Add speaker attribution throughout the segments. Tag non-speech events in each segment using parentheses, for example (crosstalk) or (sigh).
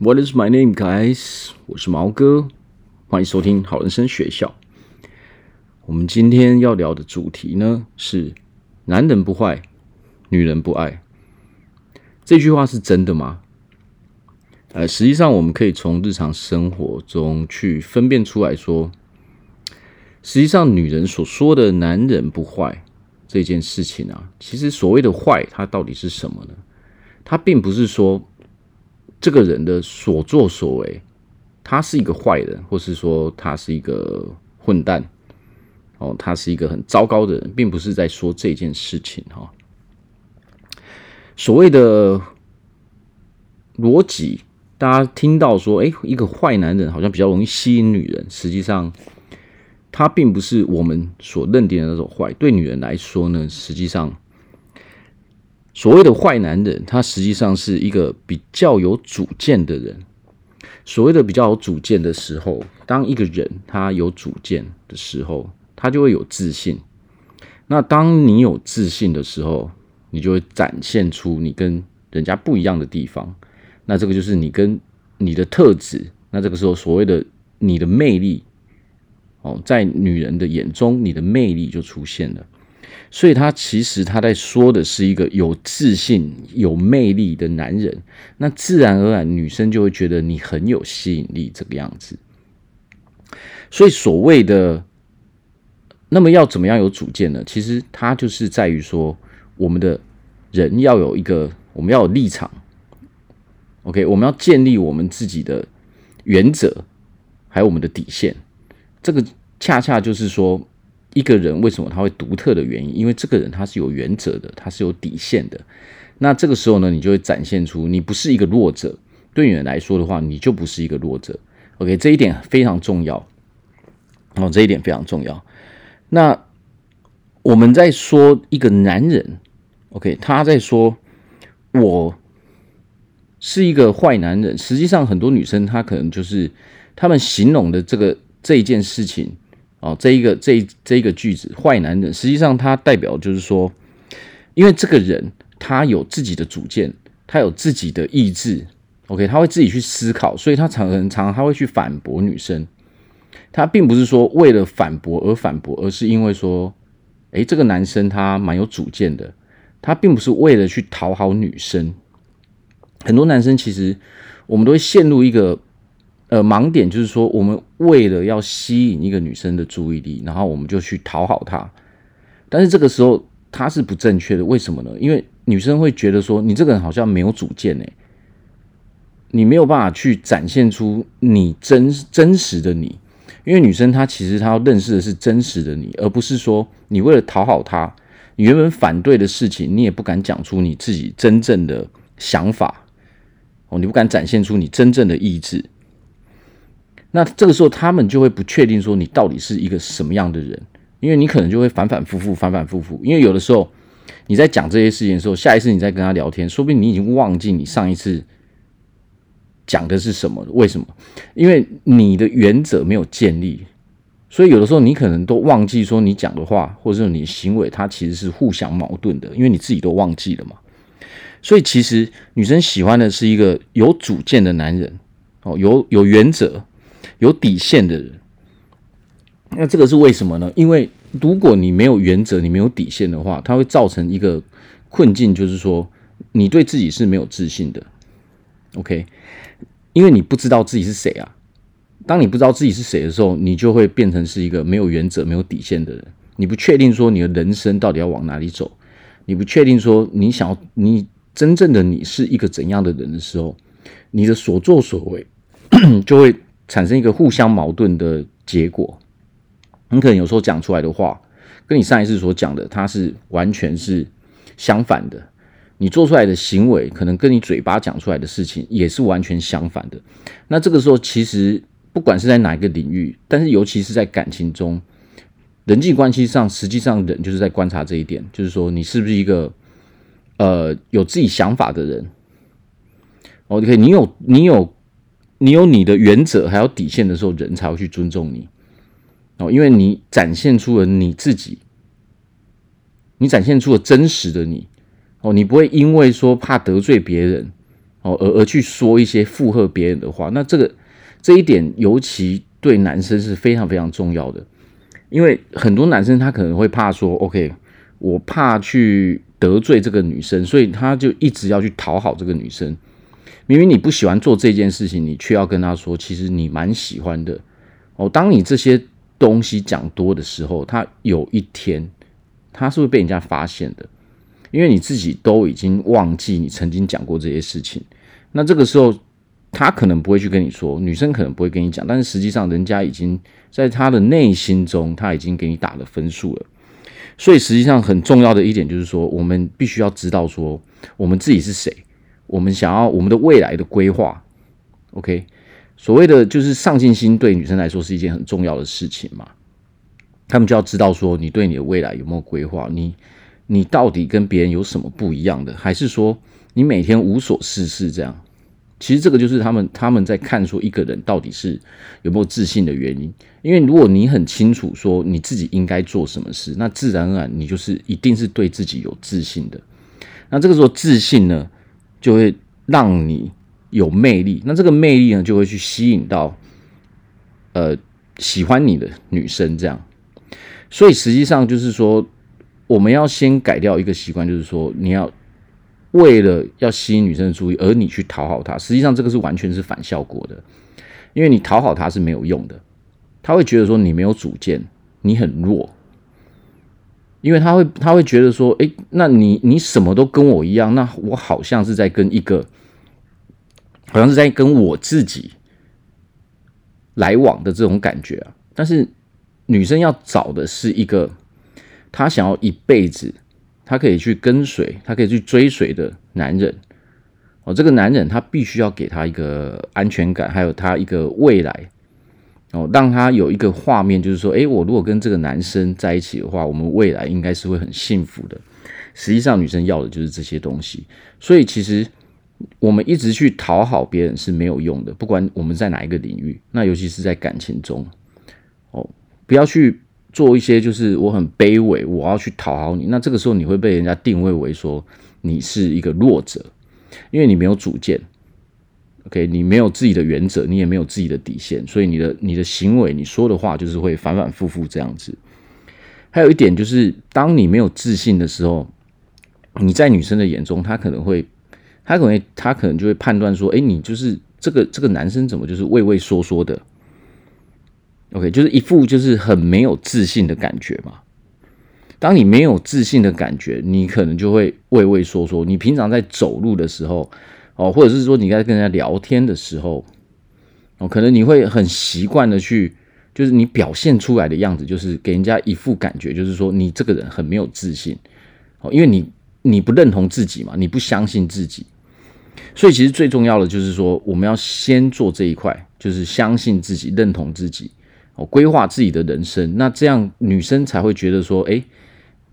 Speaker 1: What is my name, guys？我是毛哥，欢迎收听好人生学校。我们今天要聊的主题呢是：男人不坏，女人不爱。这句话是真的吗？呃，实际上我们可以从日常生活中去分辨出来说，实际上女人所说的“男人不坏”这件事情啊，其实所谓的“坏”，它到底是什么呢？它并不是说。这个人的所作所为，他是一个坏人，或是说他是一个混蛋，哦，他是一个很糟糕的人，并不是在说这件事情哈。所谓的逻辑，大家听到说，哎，一个坏男人好像比较容易吸引女人，实际上，他并不是我们所认定的那种坏。对女人来说呢，实际上。所谓的坏男人，他实际上是一个比较有主见的人。所谓的比较有主见的时候，当一个人他有主见的时候，他就会有自信。那当你有自信的时候，你就会展现出你跟人家不一样的地方。那这个就是你跟你的特质。那这个时候，所谓的你的魅力，哦，在女人的眼中，你的魅力就出现了。所以，他其实他在说的是一个有自信、有魅力的男人。那自然而然，女生就会觉得你很有吸引力，这个样子。所以，所谓的那么要怎么样有主见呢？其实，它就是在于说，我们的人要有一个，我们要有立场。OK，我们要建立我们自己的原则，还有我们的底线。这个恰恰就是说。一个人为什么他会独特的原因？因为这个人他是有原则的，他是有底线的。那这个时候呢，你就会展现出你不是一个弱者。对你来说的话，你就不是一个弱者。OK，这一点非常重要。哦，这一点非常重要。那我们在说一个男人，OK，他在说我是一个坏男人。实际上，很多女生她可能就是他们形容的这个这一件事情。哦，这一个这一这一个句子，坏男人，实际上它代表就是说，因为这个人他有自己的主见，他有自己的意志，OK，他会自己去思考，所以他常常常他会去反驳女生，他并不是说为了反驳而反驳，而是因为说，诶，这个男生他蛮有主见的，他并不是为了去讨好女生，很多男生其实我们都会陷入一个。呃，盲点就是说，我们为了要吸引一个女生的注意力，然后我们就去讨好她。但是这个时候，她是不正确的。为什么呢？因为女生会觉得说，你这个人好像没有主见诶，你没有办法去展现出你真真实的你。因为女生她其实她要认识的是真实的你，而不是说你为了讨好她，你原本反对的事情，你也不敢讲出你自己真正的想法哦，你不敢展现出你真正的意志。那这个时候，他们就会不确定说你到底是一个什么样的人，因为你可能就会反反复复、反反复复。因为有的时候你在讲这些事情的时候，下一次你再跟他聊天，说不定你已经忘记你上一次讲的是什么。为什么？因为你的原则没有建立，所以有的时候你可能都忘记说你讲的话，或者说你的行为，它其实是互相矛盾的，因为你自己都忘记了嘛。所以其实女生喜欢的是一个有主见的男人，哦，有有原则。有底线的人，那这个是为什么呢？因为如果你没有原则，你没有底线的话，它会造成一个困境，就是说你对自己是没有自信的。OK，因为你不知道自己是谁啊。当你不知道自己是谁的时候，你就会变成是一个没有原则、没有底线的人。你不确定说你的人生到底要往哪里走，你不确定说你想要你真正的你是一个怎样的人的时候，你的所作所为 (coughs) 就会。产生一个互相矛盾的结果，你可能有时候讲出来的话，跟你上一次所讲的，它是完全是相反的。你做出来的行为，可能跟你嘴巴讲出来的事情也是完全相反的。那这个时候，其实不管是在哪一个领域，但是尤其是在感情中、人际关系上，实际上人就是在观察这一点，就是说你是不是一个呃有自己想法的人。OK，你有你有。你有你的原则还有底线的时候，人才会去尊重你。哦，因为你展现出了你自己，你展现出了真实的你。哦，你不会因为说怕得罪别人哦，而而去说一些附和别人的话，那这个这一点尤其对男生是非常非常重要的，因为很多男生他可能会怕说，OK，我怕去得罪这个女生，所以他就一直要去讨好这个女生。明明你不喜欢做这件事情，你却要跟他说，其实你蛮喜欢的。哦，当你这些东西讲多的时候，他有一天他是会被人家发现的，因为你自己都已经忘记你曾经讲过这些事情。那这个时候，他可能不会去跟你说，女生可能不会跟你讲，但是实际上人家已经在他的内心中，他已经给你打了分数了。所以实际上很重要的一点就是说，我们必须要知道说，我们自己是谁。我们想要我们的未来的规划，OK，所谓的就是上进心对女生来说是一件很重要的事情嘛。他们就要知道说，你对你的未来有没有规划？你你到底跟别人有什么不一样的？还是说你每天无所事事这样？其实这个就是他们他们在看说一个人到底是有没有自信的原因。因为如果你很清楚说你自己应该做什么事，那自然而然你就是一定是对自己有自信的。那这个时候自信呢，就会让你有魅力，那这个魅力呢，就会去吸引到呃喜欢你的女生，这样。所以实际上就是说，我们要先改掉一个习惯，就是说，你要为了要吸引女生的注意，而你去讨好她，实际上这个是完全是反效果的，因为你讨好她是没有用的，她会觉得说你没有主见，你很弱。因为他会，他会觉得说，诶，那你你什么都跟我一样，那我好像是在跟一个，好像是在跟我自己来往的这种感觉啊。但是女生要找的是一个，她想要一辈子，她可以去跟随，她可以去追随的男人。哦，这个男人他必须要给她一个安全感，还有他一个未来。哦，让他有一个画面，就是说，诶，我如果跟这个男生在一起的话，我们未来应该是会很幸福的。实际上，女生要的就是这些东西。所以，其实我们一直去讨好别人是没有用的，不管我们在哪一个领域，那尤其是在感情中，哦，不要去做一些就是我很卑微，我要去讨好你。那这个时候，你会被人家定位为说你是一个弱者，因为你没有主见。OK，你没有自己的原则，你也没有自己的底线，所以你的你的行为，你说的话就是会反反复复这样子。还有一点就是，当你没有自信的时候，你在女生的眼中，她可能会，她可能她可能就会判断说，哎，你就是这个这个男生怎么就是畏畏缩缩的？OK，就是一副就是很没有自信的感觉嘛。当你没有自信的感觉，你可能就会畏畏缩缩。你平常在走路的时候。哦，或者是说你在跟人家聊天的时候，哦，可能你会很习惯的去，就是你表现出来的样子，就是给人家一副感觉，就是说你这个人很没有自信，哦，因为你你不认同自己嘛，你不相信自己，所以其实最重要的就是说，我们要先做这一块，就是相信自己，认同自己，哦，规划自己的人生，那这样女生才会觉得说，诶，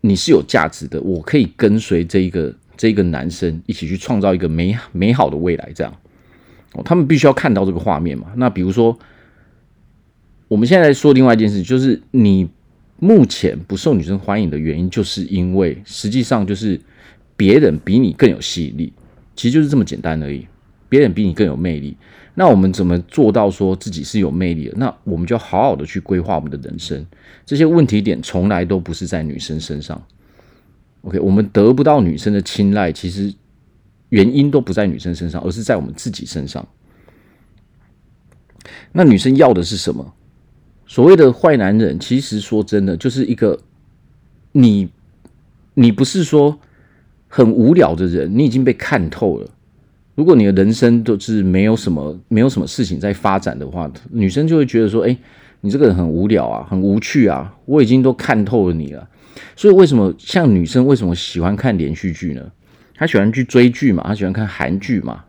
Speaker 1: 你是有价值的，我可以跟随这一个。这个男生一起去创造一个美美好的未来，这样哦，他们必须要看到这个画面嘛。那比如说，我们现在说另外一件事，就是你目前不受女生欢迎的原因，就是因为实际上就是别人比你更有吸引力，其实就是这么简单而已。别人比你更有魅力，那我们怎么做到说自己是有魅力的？那我们就要好好的去规划我们的人生。这些问题点从来都不是在女生身上。OK，我们得不到女生的青睐，其实原因都不在女生身上，而是在我们自己身上。那女生要的是什么？所谓的坏男人，其实说真的，就是一个你，你不是说很无聊的人，你已经被看透了。如果你的人生都是没有什么、没有什么事情在发展的话，女生就会觉得说：“哎，你这个人很无聊啊，很无趣啊，我已经都看透了你了。”所以，为什么像女生为什么喜欢看连续剧呢？她喜欢去追剧嘛，她喜欢看韩剧嘛？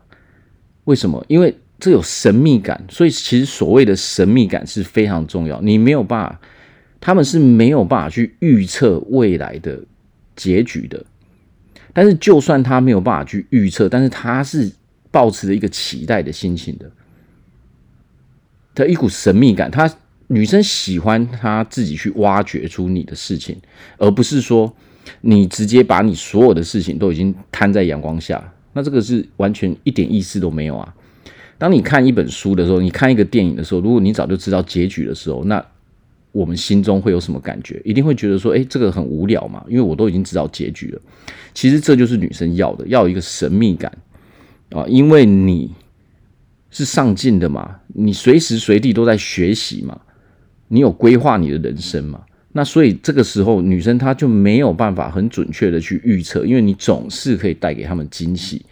Speaker 1: 为什么？因为这有神秘感。所以，其实所谓的神秘感是非常重要。你没有办法，他们是没有办法去预测未来的结局的。但是，就算他没有办法去预测，但是他是抱持着一个期待的心情的。他一股神秘感，他。女生喜欢她自己去挖掘出你的事情，而不是说你直接把你所有的事情都已经摊在阳光下。那这个是完全一点意思都没有啊。当你看一本书的时候，你看一个电影的时候，如果你早就知道结局的时候，那我们心中会有什么感觉？一定会觉得说，诶，这个很无聊嘛，因为我都已经知道结局了。其实这就是女生要的，要有一个神秘感啊，因为你是上进的嘛，你随时随地都在学习嘛，你有规划你的人生嘛。那所以这个时候，女生她就没有办法很准确的去预测，因为你总是可以带给他们惊喜。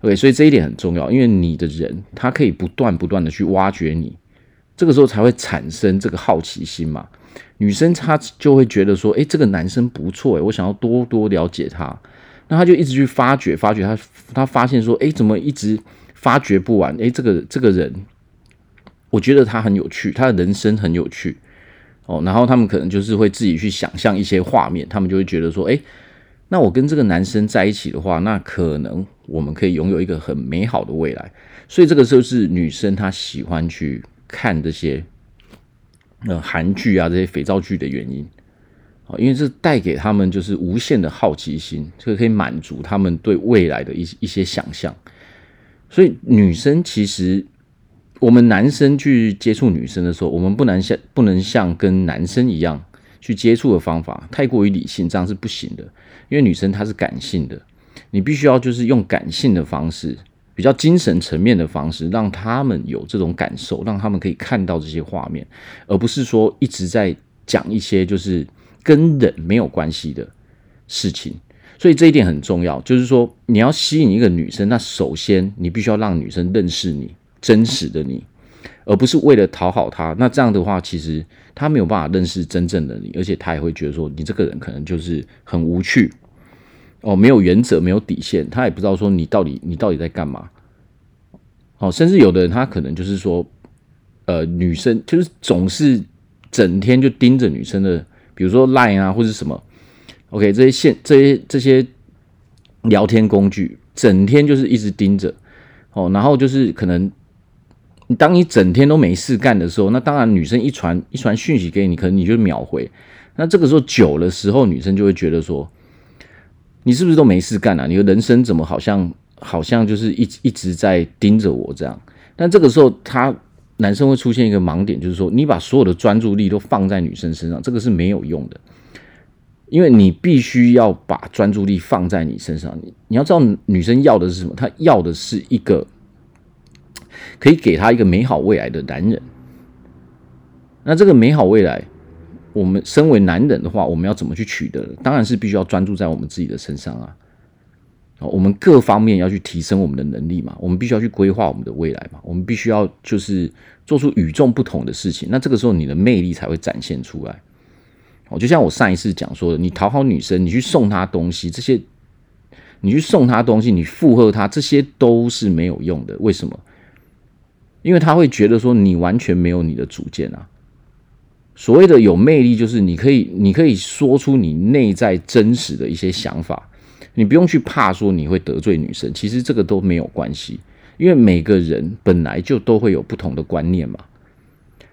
Speaker 1: OK，所以这一点很重要，因为你的人他可以不断不断的去挖掘你，这个时候才会产生这个好奇心嘛。女生她就会觉得说，诶，这个男生不错，诶，我想要多多了解他，那他就一直去发掘，发掘他，他发现说，诶，怎么一直发掘不完？诶，这个这个人，我觉得他很有趣，他的人生很有趣。哦，然后他们可能就是会自己去想象一些画面，他们就会觉得说，哎，那我跟这个男生在一起的话，那可能我们可以拥有一个很美好的未来。所以这个时候是女生她喜欢去看这些呃韩剧啊这些肥皂剧的原因，因为这带给他们就是无限的好奇心，这个可以满足他们对未来的一一些想象。所以女生其实。我们男生去接触女生的时候，我们不能像不能像跟男生一样去接触的方法太过于理性，这样是不行的。因为女生她是感性的，你必须要就是用感性的方式，比较精神层面的方式，让他们有这种感受，让他们可以看到这些画面，而不是说一直在讲一些就是跟人没有关系的事情。所以这一点很重要，就是说你要吸引一个女生，那首先你必须要让女生认识你。真实的你，而不是为了讨好他。那这样的话，其实他没有办法认识真正的你，而且他也会觉得说，你这个人可能就是很无趣哦，没有原则，没有底线，他也不知道说你到底你到底在干嘛。哦，甚至有的人他可能就是说，呃，女生就是总是整天就盯着女生的，比如说 Line 啊，或者什么，OK，这些线这些这些聊天工具，整天就是一直盯着哦，然后就是可能。当你整天都没事干的时候，那当然女生一传一传讯息给你，可能你就秒回。那这个时候久的时候，女生就会觉得说，你是不是都没事干啊？你的人生怎么好像好像就是一一直在盯着我这样？但这个时候，他男生会出现一个盲点，就是说，你把所有的专注力都放在女生身上，这个是没有用的，因为你必须要把专注力放在你身上。你你要知道，女生要的是什么？她要的是一个。可以给他一个美好未来的男人。那这个美好未来，我们身为男人的话，我们要怎么去取得？当然是必须要专注在我们自己的身上啊。我们各方面要去提升我们的能力嘛。我们必须要去规划我们的未来嘛。我们必须要就是做出与众不同的事情。那这个时候你的魅力才会展现出来。哦，就像我上一次讲说的，你讨好女生，你去送她东西，这些你去送她东西，你附和她，这些都是没有用的。为什么？因为他会觉得说你完全没有你的主见啊。所谓的有魅力，就是你可以，你可以说出你内在真实的一些想法，你不用去怕说你会得罪女生，其实这个都没有关系，因为每个人本来就都会有不同的观念嘛。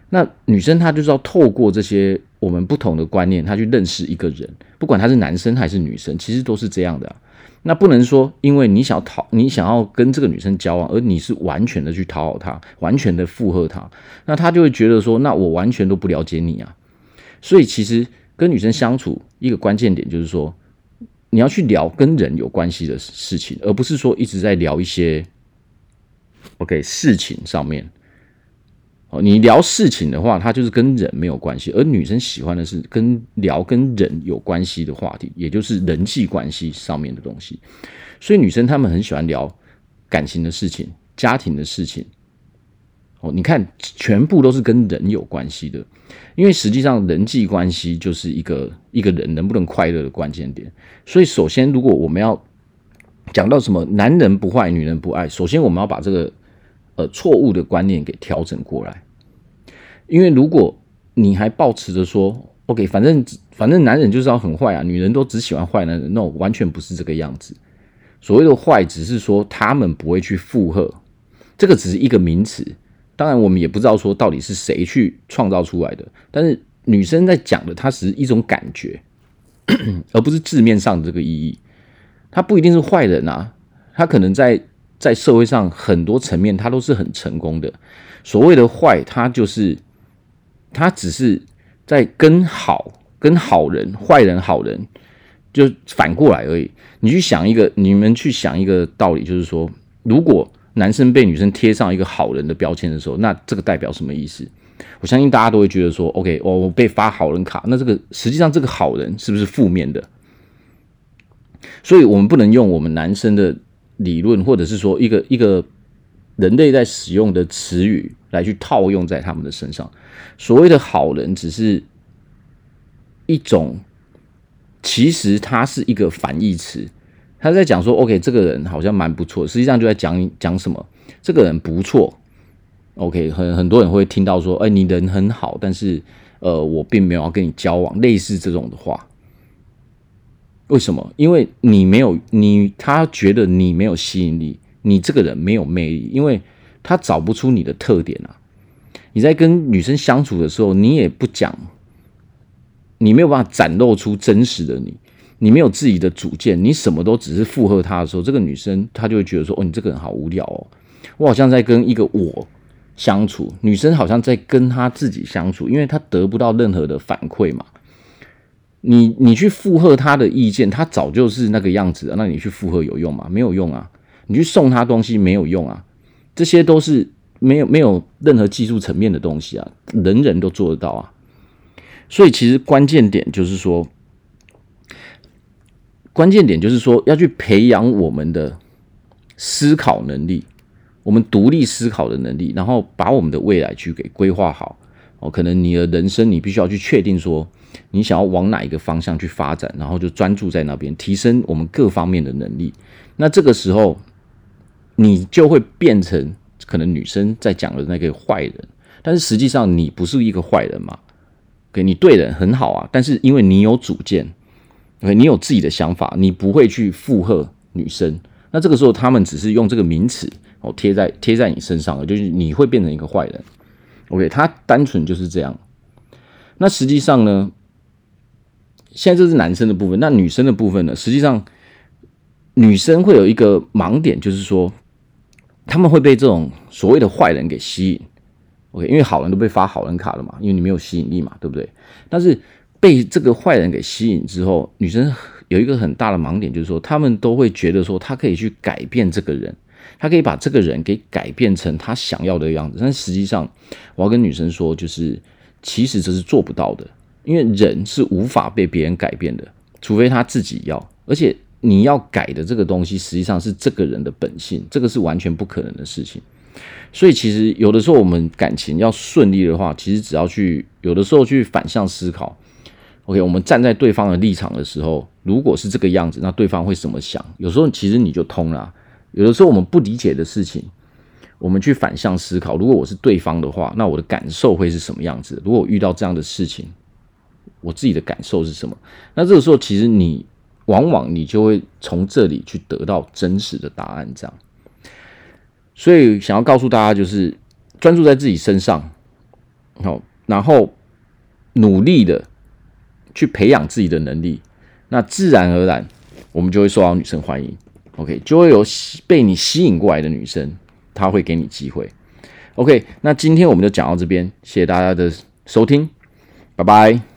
Speaker 1: 那女生她就是要透过这些我们不同的观念，她去认识一个人，不管他是男生还是女生，其实都是这样的。那不能说，因为你想讨，你想要跟这个女生交往，而你是完全的去讨好她，完全的附和她，那她就会觉得说，那我完全都不了解你啊。所以其实跟女生相处，一个关键点就是说，你要去聊跟人有关系的事情，而不是说一直在聊一些，OK，事情上面。哦，你聊事情的话，它就是跟人没有关系，而女生喜欢的是跟聊跟人有关系的话题，也就是人际关系上面的东西。所以女生她们很喜欢聊感情的事情、家庭的事情。哦，你看，全部都是跟人有关系的，因为实际上人际关系就是一个一个人能不能快乐的关键点。所以，首先，如果我们要讲到什么男人不坏，女人不爱，首先我们要把这个。呃，错误的观念给调整过来，因为如果你还抱持着说，OK，反正反正男人就是要很坏啊，女人都只喜欢坏男人，那完全不是这个样子。所谓的坏，只是说他们不会去附和，这个只是一个名词。当然，我们也不知道说到底是谁去创造出来的。但是女生在讲的，它只是一种感觉，而不是字面上的这个意义。他不一定是坏人啊。他可能在在社会上很多层面他都是很成功的。所谓的坏，他就是他只是在跟好跟好人、坏人、好人就反过来而已。你去想一个，你们去想一个道理，就是说，如果男生被女生贴上一个好人的标签的时候，那这个代表什么意思？我相信大家都会觉得说，OK，我我被发好人卡，那这个实际上这个好人是不是负面的？所以我们不能用我们男生的理论，或者是说一个一个人类在使用的词语来去套用在他们的身上。所谓的好人，只是一种，其实它是一个反义词。他在讲说，OK，这个人好像蛮不错，实际上就在讲讲什么？这个人不错，OK，很很多人会听到说，哎，你人很好，但是呃，我并没有要跟你交往，类似这种的话。为什么？因为你没有你，他觉得你没有吸引力，你这个人没有魅力，因为他找不出你的特点啊。你在跟女生相处的时候，你也不讲，你没有办法展露出真实的你。你没有自己的主见，你什么都只是附和他的时候，这个女生她就会觉得说：“哦，你这个人好无聊哦，我好像在跟一个我相处。”女生好像在跟她自己相处，因为她得不到任何的反馈嘛。你你去附和他的意见，他早就是那个样子了，那你去附和有用吗？没有用啊！你去送他东西没有用啊！这些都是没有没有任何技术层面的东西啊，人人都做得到啊。所以其实关键点就是说。关键点就是说，要去培养我们的思考能力，我们独立思考的能力，然后把我们的未来去给规划好。哦，可能你的人生你必须要去确定说，你想要往哪一个方向去发展，然后就专注在那边，提升我们各方面的能力。那这个时候，你就会变成可能女生在讲的那个坏人，但是实际上你不是一个坏人嘛？给你对人很好啊，但是因为你有主见。你有自己的想法，你不会去附和女生。那这个时候，他们只是用这个名词哦贴在贴在你身上了，就是你会变成一个坏人。OK，他单纯就是这样。那实际上呢，现在这是男生的部分，那女生的部分呢？实际上，女生会有一个盲点，就是说他们会被这种所谓的坏人给吸引。OK，因为好人都被发好人卡了嘛，因为你没有吸引力嘛，对不对？但是。被这个坏人给吸引之后，女生有一个很大的盲点，就是说，他们都会觉得说，他可以去改变这个人，他可以把这个人给改变成他想要的样子。但实际上，我要跟女生说，就是其实这是做不到的，因为人是无法被别人改变的，除非他自己要。而且你要改的这个东西，实际上是这个人的本性，这个是完全不可能的事情。所以，其实有的时候我们感情要顺利的话，其实只要去有的时候去反向思考。OK，我们站在对方的立场的时候，如果是这个样子，那对方会怎么想？有时候其实你就通了。有的时候我们不理解的事情，我们去反向思考。如果我是对方的话，那我的感受会是什么样子？如果我遇到这样的事情，我自己的感受是什么？那这个时候，其实你往往你就会从这里去得到真实的答案。这样，所以想要告诉大家，就是专注在自己身上，好，然后努力的。去培养自己的能力，那自然而然，我们就会受到女生欢迎。OK，就会有被你吸引过来的女生，她会给你机会。OK，那今天我们就讲到这边，谢谢大家的收听，拜拜。